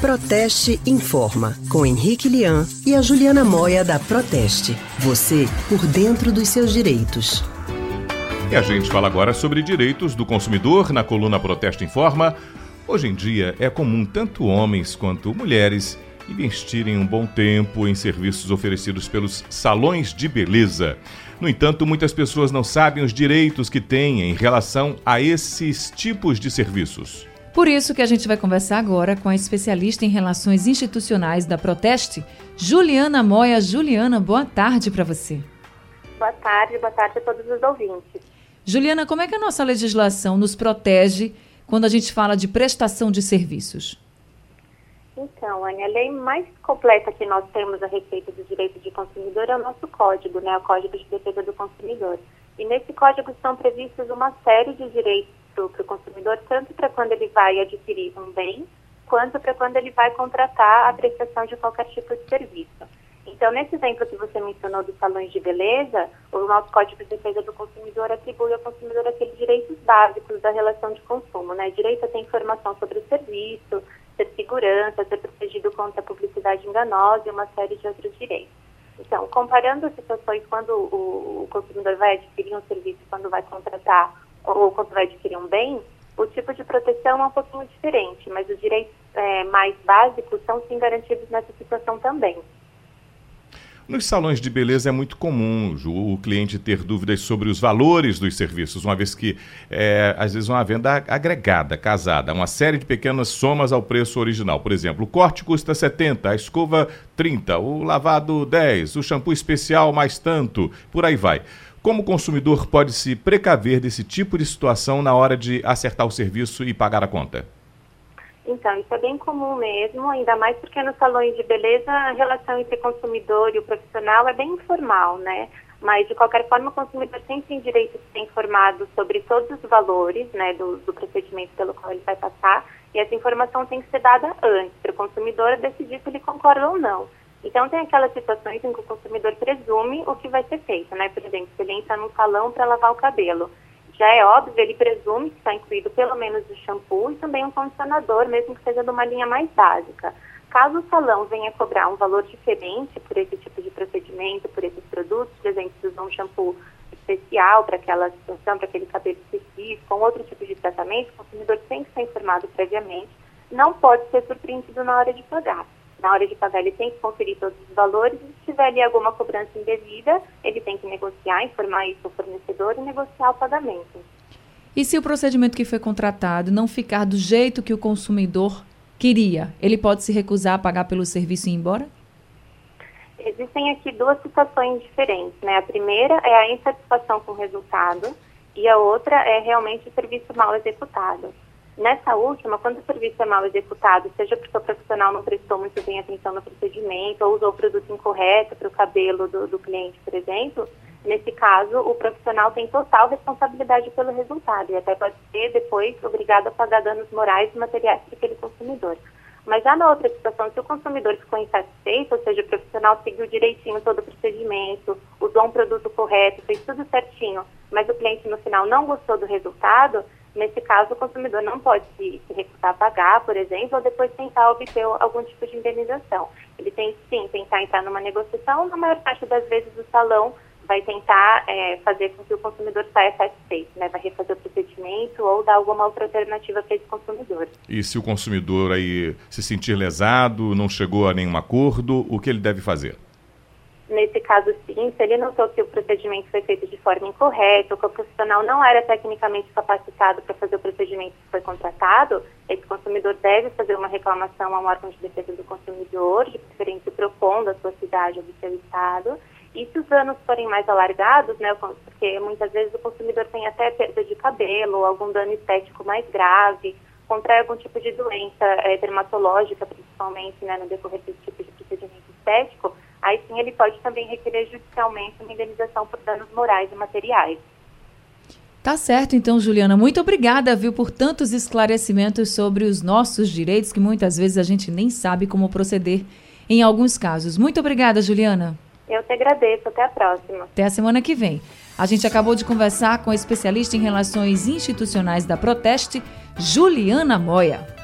Proteste Informa, com Henrique Lian e a Juliana Moia da Proteste. Você por dentro dos seus direitos. E a gente fala agora sobre direitos do consumidor na coluna Proteste Informa. Hoje em dia é comum tanto homens quanto mulheres investirem um bom tempo em serviços oferecidos pelos salões de beleza. No entanto, muitas pessoas não sabem os direitos que têm em relação a esses tipos de serviços. Por isso que a gente vai conversar agora com a especialista em relações institucionais da Proteste, Juliana Moia. Juliana, boa tarde para você. Boa tarde, boa tarde a todos os ouvintes. Juliana, como é que a nossa legislação nos protege quando a gente fala de prestação de serviços? Então, Anne, a lei mais completa que nós temos a respeito do direito de consumidor é o nosso código, né, o Código de Defesa do Consumidor. E nesse código estão previstos uma série de direitos para o consumidor, tanto para quando ele vai adquirir um bem, quanto para quando ele vai contratar a prestação de qualquer tipo de serviço. Então, nesse exemplo que você mencionou dos salões de beleza, o nosso Código de Defesa do Consumidor atribui ao consumidor aqueles direitos básicos da relação de consumo, né? Direito a ter informação sobre o serviço, ter segurança, ser protegido contra a publicidade enganosa e uma série de outros direitos. Então, comparando as situações quando o consumidor vai adquirir um serviço, quando vai contratar ou quando vai adquirir um bem, o tipo de proteção é um pouquinho diferente, mas os direitos é, mais básicos são sim garantidos nessa situação também. Nos salões de beleza é muito comum o cliente ter dúvidas sobre os valores dos serviços, uma vez que é, às vezes uma venda agregada, casada, uma série de pequenas somas ao preço original. Por exemplo, o corte custa 70, a escova 30, o lavado 10, o shampoo especial mais tanto, por aí vai. Como o consumidor pode se precaver desse tipo de situação na hora de acertar o serviço e pagar a conta? Então, isso é bem comum mesmo, ainda mais porque nos salões de beleza a relação entre consumidor e o profissional é bem informal, né? Mas, de qualquer forma, o consumidor sempre tem direito de ser informado sobre todos os valores né, do, do procedimento pelo qual ele vai passar, e essa informação tem que ser dada antes, para o consumidor decidir se ele concorda ou não. Então, tem aquelas situações em que o consumidor presume o que vai ser feito, né? Por exemplo, se ele entra num salão para lavar o cabelo, já é óbvio, ele presume que está incluído pelo menos o shampoo e também um condicionador, mesmo que seja de uma linha mais básica. Caso o salão venha cobrar um valor diferente por esse tipo de procedimento, por esses produtos, por exemplo, se usar um shampoo especial para aquela situação, para aquele cabelo específico, ou outro tipo de tratamento, o consumidor tem que ser informado previamente, não pode ser surpreendido na hora de pagar na hora de pagar, ele tem que conferir todos os valores e se tiver ali alguma cobrança indevida, ele tem que negociar, informar isso ao fornecedor e negociar o pagamento. E se o procedimento que foi contratado não ficar do jeito que o consumidor queria, ele pode se recusar a pagar pelo serviço e ir embora? Existem aqui duas situações diferentes, né? A primeira é a insatisfação com o resultado e a outra é realmente o serviço mal executado. Nessa última, quando o serviço é mal executado, seja porque o profissional não prestou muito bem atenção no procedimento ou usou o produto incorreto para o cabelo do, do cliente, por exemplo, nesse caso, o profissional tem total responsabilidade pelo resultado e até pode ser depois obrigado a pagar danos morais e materiais para aquele consumidor. Mas já na outra situação, se o consumidor ficou insatisfeito, ou seja, o profissional seguiu direitinho todo o procedimento, usou um produto correto, fez tudo certinho, mas o cliente no final não gostou do resultado, Nesse caso, o consumidor não pode se, recusar a pagar, por exemplo, ou depois tentar obter algum tipo de indenização. Ele tem sim tentar entrar numa negociação, na maior parte das vezes o salão vai tentar é, fazer com que o consumidor saia satisfeito, né? vai refazer o procedimento ou dar alguma outra alternativa para esse consumidor. E se o consumidor aí se sentir lesado, não chegou a nenhum acordo, o que ele deve fazer? Nesse caso, sim, se ele notou que o procedimento foi feito de forma incorreta, ou que o profissional não era tecnicamente capacitado para fazer o procedimento que foi contratado, esse consumidor deve fazer uma reclamação a um órgão de defesa do consumidor, de preferência o PROCON da sua cidade ou do seu estado. E se os danos forem mais alargados, né, porque muitas vezes o consumidor tem até perda de cabelo, algum dano estético mais grave, contrai algum tipo de doença é, dermatológica, principalmente, né, no decorrer desse tipo de procedimento estético, aí sim ele pode também requerer judicialmente uma indenização por danos morais e materiais. Tá certo, então, Juliana. Muito obrigada, viu, por tantos esclarecimentos sobre os nossos direitos que muitas vezes a gente nem sabe como proceder em alguns casos. Muito obrigada, Juliana. Eu te agradeço. Até a próxima. Até a semana que vem. A gente acabou de conversar com a especialista em relações institucionais da Proteste, Juliana Moia.